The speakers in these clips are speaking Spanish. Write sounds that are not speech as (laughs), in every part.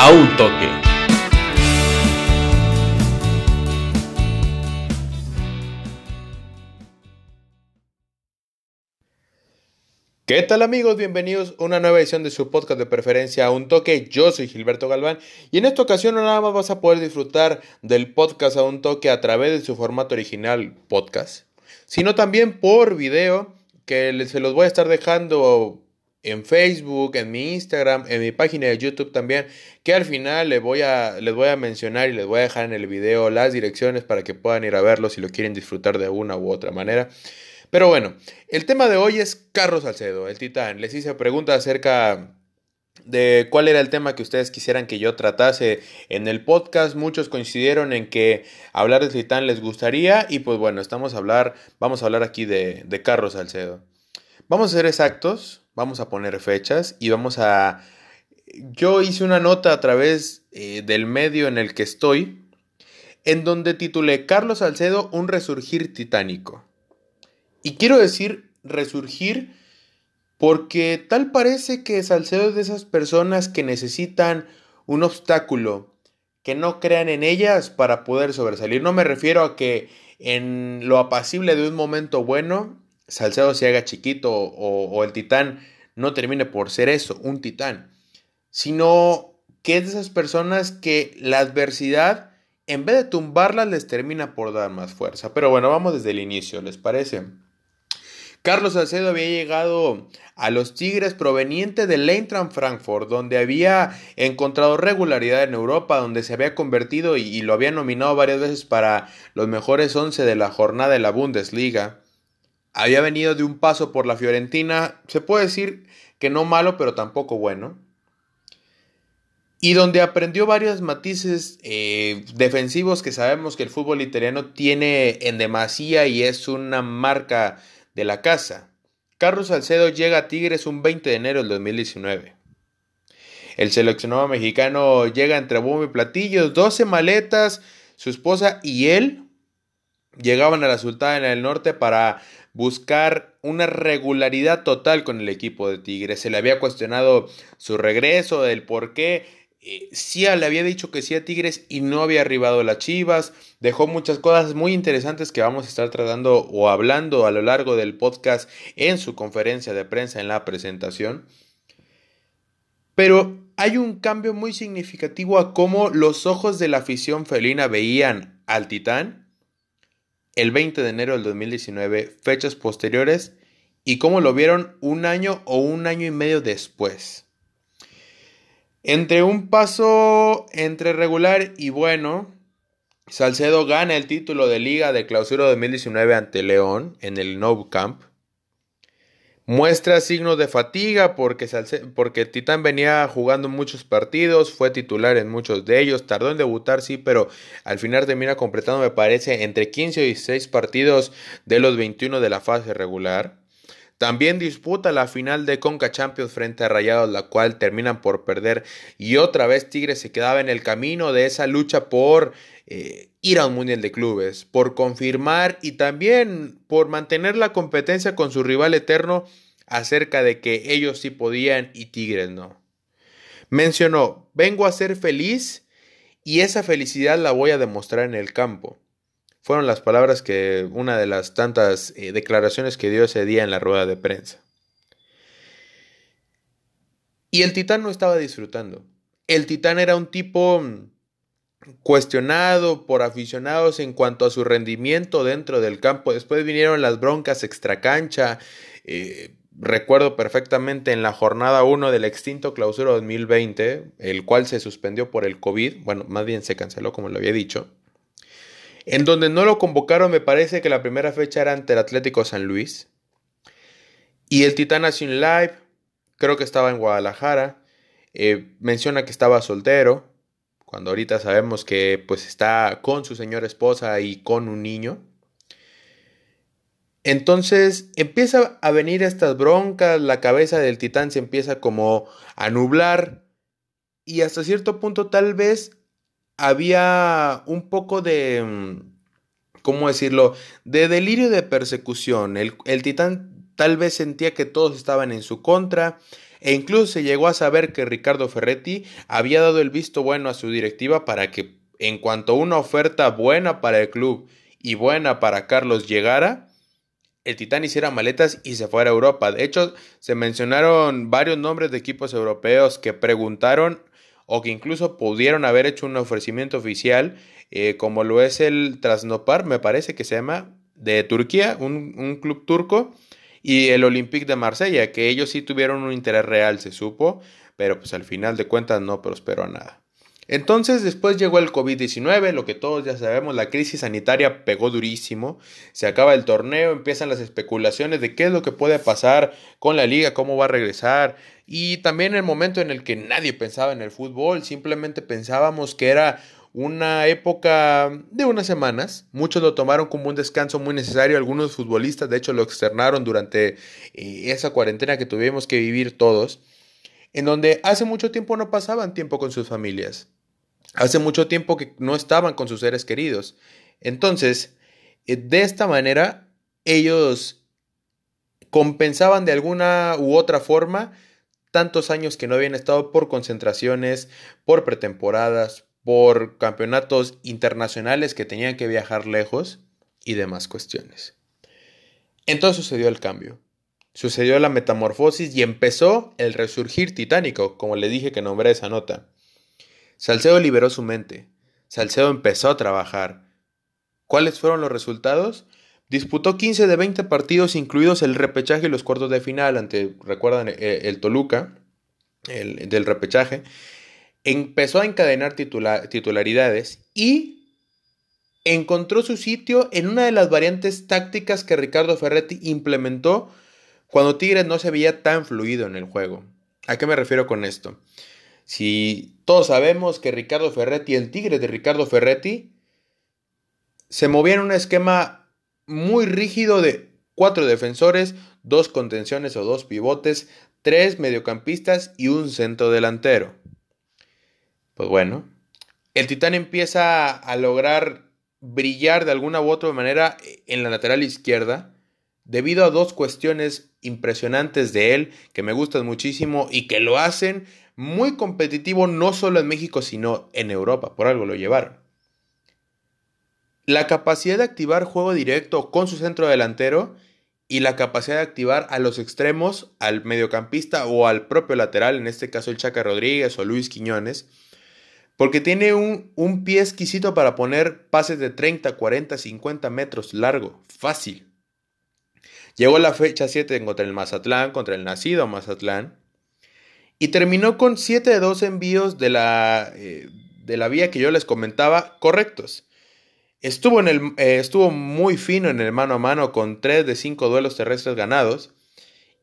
a un toque. ¿Qué tal amigos? Bienvenidos a una nueva edición de su podcast de preferencia a un toque. Yo soy Gilberto Galván y en esta ocasión no nada más vas a poder disfrutar del podcast a un toque a través de su formato original podcast, sino también por video que se los voy a estar dejando en Facebook, en mi Instagram, en mi página de YouTube también, que al final les voy a, les voy a mencionar y les voy a dejar en el video las direcciones para que puedan ir a verlo si lo quieren disfrutar de una u otra manera. Pero bueno, el tema de hoy es Carlos Salcedo, el titán. Les hice preguntas acerca de cuál era el tema que ustedes quisieran que yo tratase en el podcast. Muchos coincidieron en que hablar de Titán les gustaría y pues bueno, estamos a hablar, vamos a hablar aquí de, de Carlos Salcedo. Vamos a ser exactos, vamos a poner fechas y vamos a... Yo hice una nota a través eh, del medio en el que estoy, en donde titulé Carlos Salcedo, un resurgir titánico. Y quiero decir resurgir porque tal parece que Salcedo es de esas personas que necesitan un obstáculo, que no crean en ellas para poder sobresalir. No me refiero a que en lo apacible de un momento bueno, Salcedo se haga chiquito o, el titán no termine por ser eso, un titán, sino que es de esas personas que la adversidad, en vez de tumbarlas, les termina por dar más fuerza. Pero bueno, vamos desde el inicio, ¿les parece? Carlos Salcedo había llegado a los Tigres proveniente del Eintracht Frankfurt, donde había encontrado regularidad en Europa, donde se había convertido y, lo había nominado varias veces para los mejores 11 de la jornada de la Bundesliga. Había venido de un paso por la Fiorentina, se puede decir que no malo, pero tampoco bueno. Y donde aprendió varios matices eh, defensivos que sabemos que el fútbol italiano tiene en demasía y es una marca de la casa. Carlos Salcedo llega a Tigres un 20 de enero del 2019. El seleccionado mexicano llega entre bombo y platillos, 12 maletas, su esposa y él llegaban a la Sultana en el norte para buscar una regularidad total con el equipo de Tigres. Se le había cuestionado su regreso, el por qué, eh, le había dicho que sí a Tigres y no había arribado a las Chivas. Dejó muchas cosas muy interesantes que vamos a estar tratando o hablando a lo largo del podcast en su conferencia de prensa en la presentación. Pero hay un cambio muy significativo a cómo los ojos de la afición felina veían al Titán el 20 de enero del 2019, fechas posteriores, y cómo lo vieron un año o un año y medio después. Entre un paso entre regular y bueno, Salcedo gana el título de Liga de Clausura 2019 ante León en el Nou Camp. Muestra signos de fatiga porque, porque Titán venía jugando muchos partidos, fue titular en muchos de ellos, tardó en debutar, sí, pero al final termina completando, me parece, entre 15 y 16 partidos de los 21 de la fase regular. También disputa la final de Conca Champions frente a Rayados, la cual terminan por perder. Y otra vez Tigres se quedaba en el camino de esa lucha por eh, ir a un Mundial de Clubes, por confirmar y también por mantener la competencia con su rival eterno acerca de que ellos sí podían y Tigres no. Mencionó, vengo a ser feliz y esa felicidad la voy a demostrar en el campo. Fueron las palabras que una de las tantas eh, declaraciones que dio ese día en la rueda de prensa. Y el titán no estaba disfrutando. El titán era un tipo mm, cuestionado por aficionados en cuanto a su rendimiento dentro del campo. Después vinieron las broncas extracancha. Eh, recuerdo perfectamente en la jornada 1 del extinto clausura 2020, el cual se suspendió por el COVID. Bueno, más bien se canceló, como lo había dicho. En donde no lo convocaron, me parece que la primera fecha era ante el Atlético San Luis. Y el Titán live, creo que estaba en Guadalajara. Eh, menciona que estaba soltero, cuando ahorita sabemos que pues está con su señora esposa y con un niño. Entonces empieza a venir estas broncas, la cabeza del titán se empieza como a nublar y hasta cierto punto tal vez había un poco de, mm, ¿cómo decirlo?, de delirio de persecución. El, titán tal vez sentía que todos estaban en su contra, e incluso se llegó a saber que Ricardo Ferretti había dado el visto bueno a su directiva para que en cuanto una oferta buena para el club y buena para Carlos llegara, el Titán hiciera maletas y se fuera a Europa. De hecho, se mencionaron varios nombres de equipos europeos que preguntaron o que incluso pudieron haber hecho un ofrecimiento oficial, eh, como lo es el Trasnopar, me parece que se llama, de Turquía, un, un club turco, y el Olympique de Marsella, que ellos sí tuvieron un interés real, se supo, pero pues al final de cuentas no prosperó nada. Entonces después llegó el COVID-19, lo que todos ya sabemos, la crisis sanitaria pegó durísimo, se acaba el torneo, empiezan las especulaciones de qué es lo que puede pasar con la liga, cómo va a regresar, y también el momento en el que nadie pensaba en el fútbol, simplemente pensábamos que era una época de unas semanas. Muchos lo tomaron como un descanso muy necesario. Algunos futbolistas, de hecho, lo externaron durante eh, esa cuarentena que tuvimos que vivir todos, en donde hace mucho tiempo no pasaban tiempo con sus familias. Hace mucho tiempo que no estaban con sus seres queridos. Entonces, eh, de esta manera, ellos compensaban de alguna u otra forma tantos años que no habían estado por concentraciones, por pretemporadas, por campeonatos internacionales que tenían que viajar lejos y demás cuestiones. Entonces sucedió el cambio, sucedió la metamorfosis y empezó el resurgir titánico, como le dije que nombré esa nota. Salcedo liberó su mente. Salcedo empezó a trabajar. ¿Cuáles fueron los resultados? Disputó 15 de 20 partidos, incluidos el repechaje y los cuartos de final ante, recuerdan, eh, el Toluca, el del repechaje. Empezó a encadenar titularidades y encontró su sitio en una de las variantes tácticas que Ricardo Ferretti implementó cuando Tigres no se veía tan fluido en el juego. ¿A qué me refiero con esto? Si todos sabemos que Ricardo Ferretti, el Tigre de Ricardo Ferretti, se movía en un esquema muy rígido de cuatro defensores, dos contenciones o dos pivotes, tres mediocampistas y un centro delantero. Pues bueno, el Titán empieza a lograr brillar de alguna u otra manera en la lateral izquierda debido a dos cuestiones impresionantes de él que me gustan muchísimo y que lo hacen muy competitivo no solo en México, sino en Europa. Por algo lo llevaron. La capacidad de activar juego directo con su centro delantero y la capacidad de activar a los extremos, al mediocampista o al propio lateral, en este caso el Chaca Rodríguez o Luis Quiñones, porque tiene un, un pie exquisito para poner pases de 30, 40, 50 metros largo, fácil. Llegó la fecha 7 contra el Mazatlán, contra el nacido Mazatlán, y terminó con 7 de 2 envíos de la, eh, de la vía que yo les comentaba correctos. Estuvo, en el, eh, estuvo muy fino en el mano a mano con 3 de 5 duelos terrestres ganados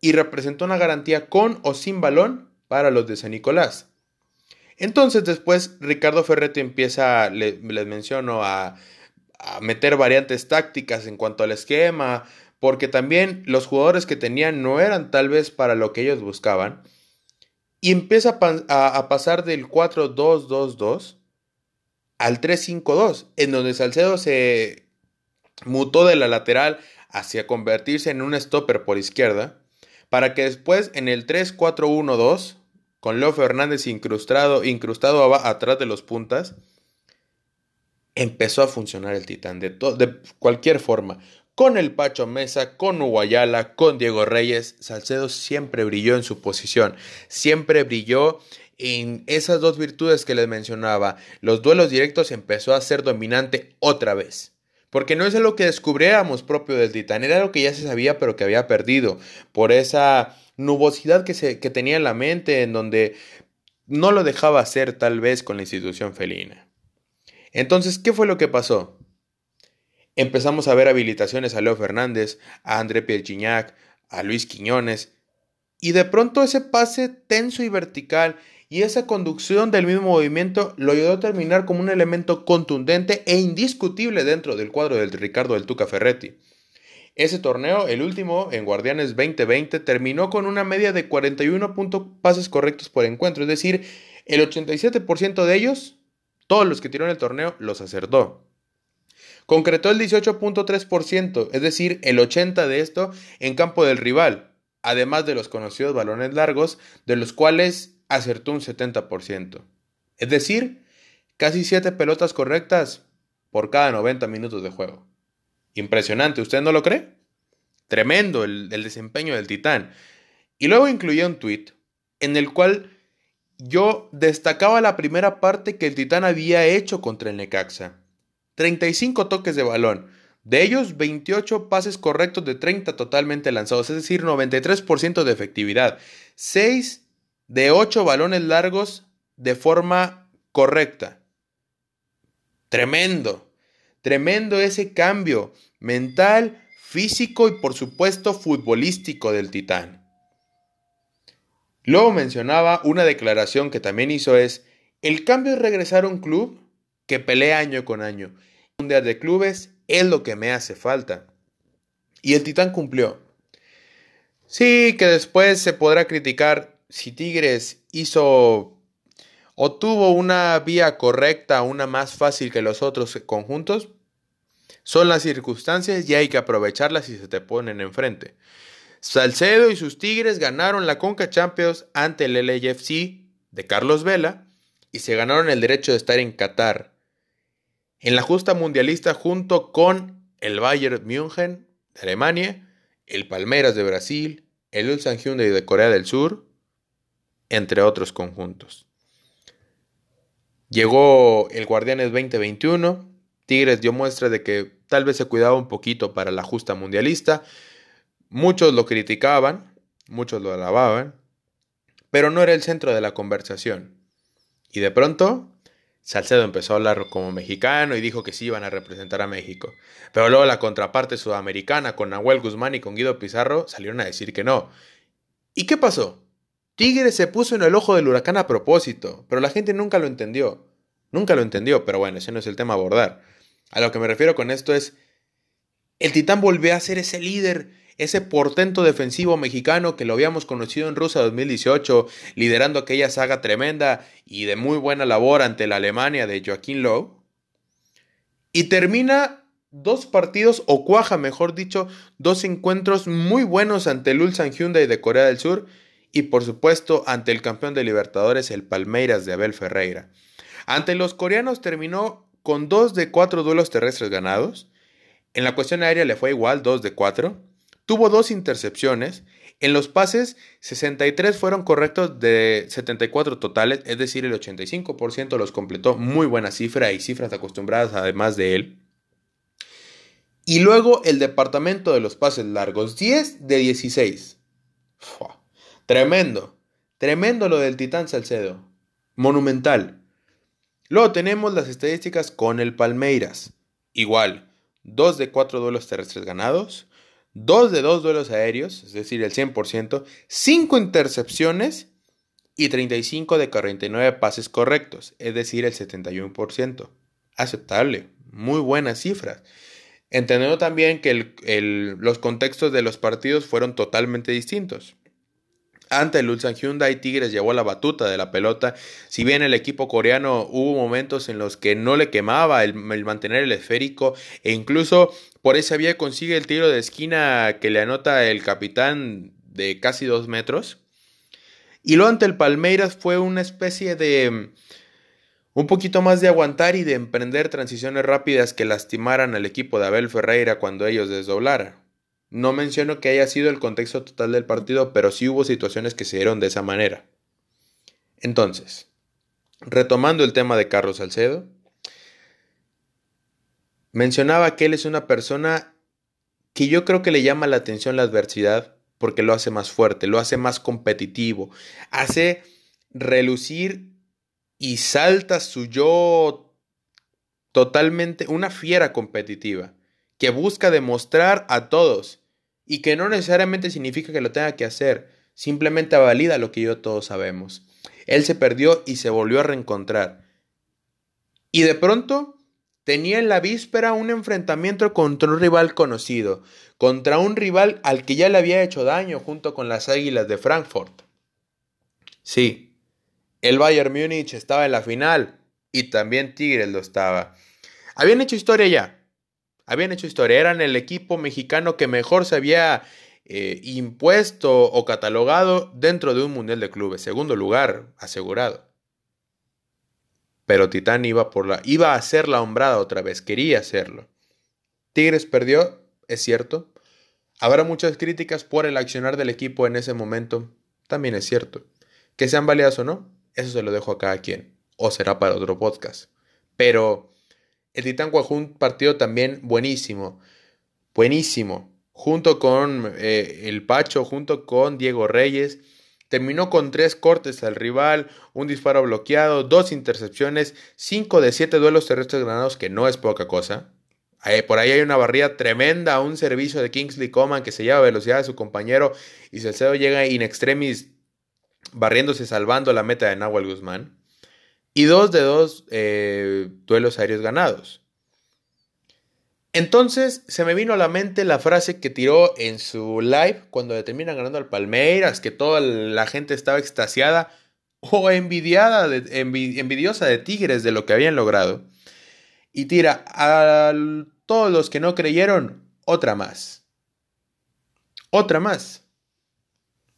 y representó una garantía con o sin balón para los de San Nicolás. Entonces después Ricardo Ferretti empieza, les menciono, a, a meter variantes tácticas en cuanto al esquema, porque también los jugadores que tenían no eran tal vez para lo que ellos buscaban. Y empieza a, pasar del 4-2-2-2 al 3-5-2, en donde Salcedo se mutó de la lateral hacia convertirse en un stopper por izquierda, para que después en el 3-4-1-2, con Leo Fernández incrustado, incrustado atrás de los puntas, empezó a funcionar el Titán de, de cualquier forma con el Pacho Mesa, con Uguayala, con Diego Reyes, Salcedo siempre brilló en su posición, siempre brilló en esas dos virtudes que les mencionaba. Los duelos directos empezó a ser dominante otra vez. Porque no es lo que descubriéramos propio del Titán, era lo que ya se sabía pero que había perdido por esa nubosidad que, se, que tenía en la mente en donde no lo dejaba hacer tal vez con la institución felina. Entonces, ¿qué fue lo que pasó? Empezamos a ver habilitaciones a Leo Fernández, a André Pierre a Luis Quiñones, y de pronto ese pase tenso y vertical y esa conducción del mismo movimiento lo ayudó a terminar como un elemento contundente e indiscutible dentro del cuadro del Ricardo del Tuca Ferretti. Ese torneo, el último, en Guardianes 2020, terminó con una media de 41 pases correctos por encuentro, es decir, el 87% de ellos, todos los que tiró en el torneo, los acertó. Concretó el 18.3%, es decir, el 80% de esto en campo del rival. además de los conocidos balones largos, de los cuales acertó un 70%. Es decir, casi 7 pelotas correctas por cada 90 minutos de juego. Impresionante, ¿usted no lo cree? Tremendo el, desempeño del Titán. Y luego incluía un tweet en el cual yo destacaba la primera parte que el Titán había hecho contra el Necaxa. 35 toques de balón, de ellos 28 pases correctos de 30 totalmente lanzados, es decir, 93% de efectividad. 6 de 8 balones largos de forma correcta. Tremendo, tremendo ese cambio mental, físico y por supuesto futbolístico del Titán. Luego mencionaba una declaración que también hizo es, el cambio es regresar a un club que pelea año con año. Un día de clubes es lo que me hace falta. Y el Titán cumplió. Sí, que después se podrá criticar si Tigres hizo o tuvo una vía correcta, una más fácil que los otros conjuntos. Son las circunstancias y hay que aprovecharlas si se te ponen enfrente. Salcedo y sus Tigres ganaron la Conca Champions ante el LAFC de Carlos Vela y se ganaron el derecho de estar en Qatar. En la justa mundialista junto con el Bayern München de Alemania, el Palmeiras de Brasil, el Ulsan Hyundai de Corea del Sur, entre otros conjuntos. Llegó el Guardianes 2021, Tigres dio muestra de que tal vez se cuidaba un poquito para la justa mundialista, Muchos lo criticaban, muchos lo alababan, pero no era el centro de la conversación. Y de pronto, Salcedo empezó a hablar como mexicano y dijo que sí iban a representar a México. Pero luego la contraparte sudamericana con Nahuel Guzmán y con Guido Pizarro salieron a decir que no. ¿Y qué pasó? Tigres se puso en el ojo del huracán a propósito, pero la gente nunca lo entendió. Nunca lo entendió, pero bueno, ese no es el tema a abordar. A lo que me refiero con esto es, el Titán volvió a ser ese líder ese portento defensivo mexicano que lo habíamos conocido en Rusia 2018, liderando aquella saga tremenda y de muy buena labor ante la Alemania de Joaquín Lowe. Y termina dos partidos, o cuaja mejor dicho, dos encuentros muy buenos ante el Ulsan Hyundai de Corea del Sur y por supuesto ante el campeón de Libertadores, el Palmeiras de Abel Ferreira. Ante los coreanos terminó con dos de cuatro duelos terrestres ganados. En la cuestión aérea le fue igual, dos de cuatro. Tuvo dos intercepciones. En los pases, 63 fueron correctos de 74 totales, es decir, el 85% los completó. Muy buena cifra y cifras acostumbradas además de él. Y luego el departamento de los pases largos, 10 de 16. Tremendo, tremendo lo del Titán Salcedo. Monumental. Luego tenemos las estadísticas con el Palmeiras. Igual, 2 de 4 duelos terrestres ganados, 2 de 2 duelos aéreos, es decir, el 100%, 5 intercepciones y 35 de 49 pases correctos, es decir, el 71%. Aceptable, muy buenas cifras. Entendiendo también que los contextos de los partidos fueron totalmente distintos. Ante el Ulsan Hyundai, Tigres llevó la batuta de la pelota. Si bien el equipo coreano hubo momentos en los que no le quemaba el, mantener el esférico e incluso por esa vía consigue el tiro de esquina que le anota el capitán de casi dos metros. Y lo ante el Palmeiras fue una especie de un poquito más de aguantar y de emprender transiciones rápidas que lastimaran al equipo de Abel Ferreira cuando ellos desdoblaran. No menciono que haya sido el contexto total del partido, pero sí hubo situaciones que se dieron de esa manera. Entonces, retomando el tema de Carlos Salcedo, mencionaba que él es una persona que yo creo que le llama la atención la adversidad porque lo hace más fuerte, lo hace más competitivo, hace relucir y salta su yo totalmente, una fiera competitiva, que busca demostrar a todos y que no necesariamente significa que lo tenga que hacer, simplemente valida lo que yo todos sabemos. Él se perdió y se volvió a reencontrar. Y de pronto tenía en la víspera un enfrentamiento contra un rival conocido, contra un rival al que ya le había hecho daño junto con las Águilas de Frankfurt. Sí, el Bayern Múnich estaba en la final y también Tigres lo estaba. Habían hecho historia ya, habían hecho historia, eran el equipo mexicano que mejor se había eh, impuesto o catalogado dentro de un Mundial de Clubes. Segundo lugar, asegurado. Pero Titán iba, por la, iba a ser la hombrada otra vez, quería hacerlo. Tigres perdió, es cierto. Habrá muchas críticas por el accionar del equipo en ese momento, también es cierto. Que sean válidas o no, eso se lo dejo a cada quien, o será para otro podcast. Pero el Titán jugó un partido también buenísimo, buenísimo, junto con eh, el Pacho, junto con Diego Reyes. Terminó con tres cortes al rival, un disparo bloqueado, dos intercepciones, cinco de siete duelos terrestres ganados, que no es poca cosa. Por ahí hay una barrida tremenda, un servicio de Kingsley Coman que se lleva velocidad de su compañero y Salcedo llega in extremis barriéndose salvando la meta de Nahuel Guzmán. Y dos de dos eh, duelos aéreos ganados. Entonces se me vino a la mente la frase que tiró en su live cuando terminan ganando al Palmeiras, que toda la gente estaba extasiada o envidiada envidiosa de Tigres de lo que habían logrado. Y tira a todos los que no creyeron, otra más. Otra más.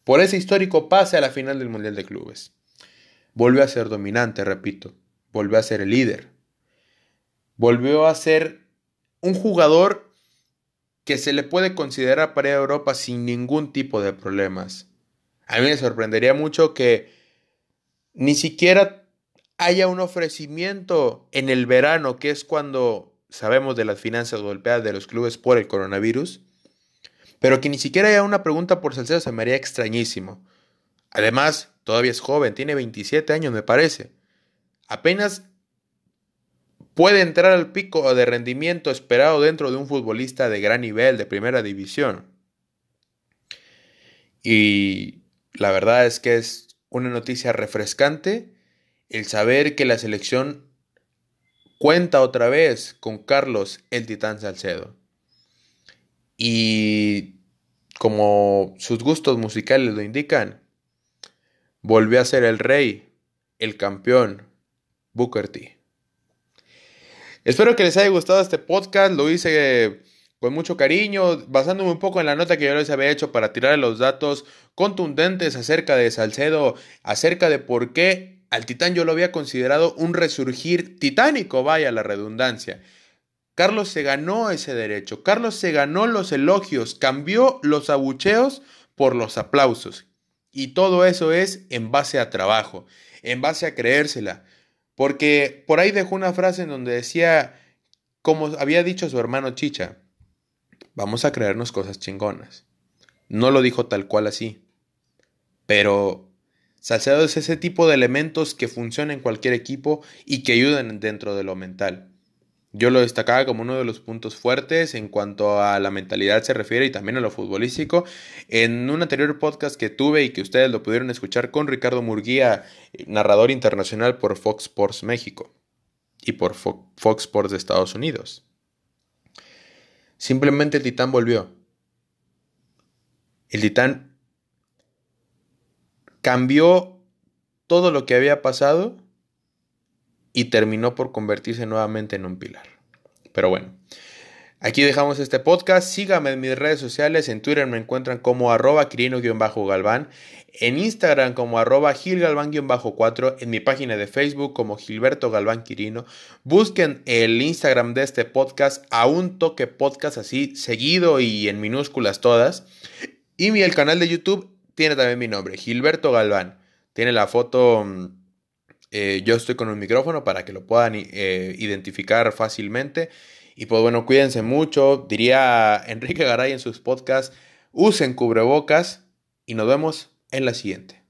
Por ese histórico pase a la final del Mundial de Clubes. Volvió a ser dominante, repito. Volvió a ser el líder. Volvió a ser un jugador que se le puede considerar para Europa sin ningún tipo de problemas. A mí me sorprendería mucho que ni siquiera haya un ofrecimiento en el verano, que es cuando sabemos de las finanzas golpeadas de los clubes por el coronavirus, pero que ni siquiera haya una pregunta por Salcedo se me haría extrañísimo. Además, todavía es joven, tiene 27 años me parece. Apenas puede entrar al pico de rendimiento esperado dentro de un futbolista de gran nivel, de primera división. Y la verdad es que es una noticia refrescante el saber que la selección cuenta otra vez con Carlos el Titán Salcedo. Y como sus gustos musicales lo indican, volvió a ser el rey, el campeón, Booker T. Espero que les haya gustado este podcast. Lo hice con mucho cariño, basándome un poco en la nota que yo les había hecho para tirar los datos contundentes acerca de Salcedo, acerca de por qué al Titán yo lo había considerado un resurgir titánico, vaya la redundancia. Carlos se ganó ese derecho, Carlos se ganó los elogios, cambió los abucheos por los aplausos. Y todo eso es en base a trabajo, en base a creérsela. Porque por ahí dejó una frase en donde decía, como había dicho su hermano Chicha, vamos a creernos cosas chingonas. No lo dijo tal cual así. Pero Salcedo es ese tipo de elementos que funcionan en cualquier equipo y que ayudan dentro de lo mental. Yo lo destacaba como uno de los puntos fuertes en cuanto a la mentalidad se refiere y también a lo futbolístico. En un anterior podcast que tuve y que ustedes lo pudieron escuchar con Ricardo Murguía, narrador internacional por Fox Sports México y por Fox Sports de Estados Unidos. Simplemente el Titán volvió. El Titán cambió todo lo que había pasado y terminó por convertirse nuevamente en un pilar. Pero bueno, aquí dejamos este podcast. Síganme en mis redes sociales. En Twitter me encuentran como arroba quirino-galván. En Instagram como arroba gilgalván-4. En mi página de Facebook como Gilberto Galván Quirino. Busquen el Instagram de este podcast a un toque podcast así seguido y en minúsculas todas. Y el canal de YouTube tiene también mi nombre, Gilberto Galván. Tiene la foto mm, eh, yo estoy con un micrófono para que lo puedan eh, identificar fácilmente. Y pues bueno, cuídense mucho. Diría (laughs) Enrique Garay en sus podcasts, usen cubrebocas y nos vemos en la siguiente.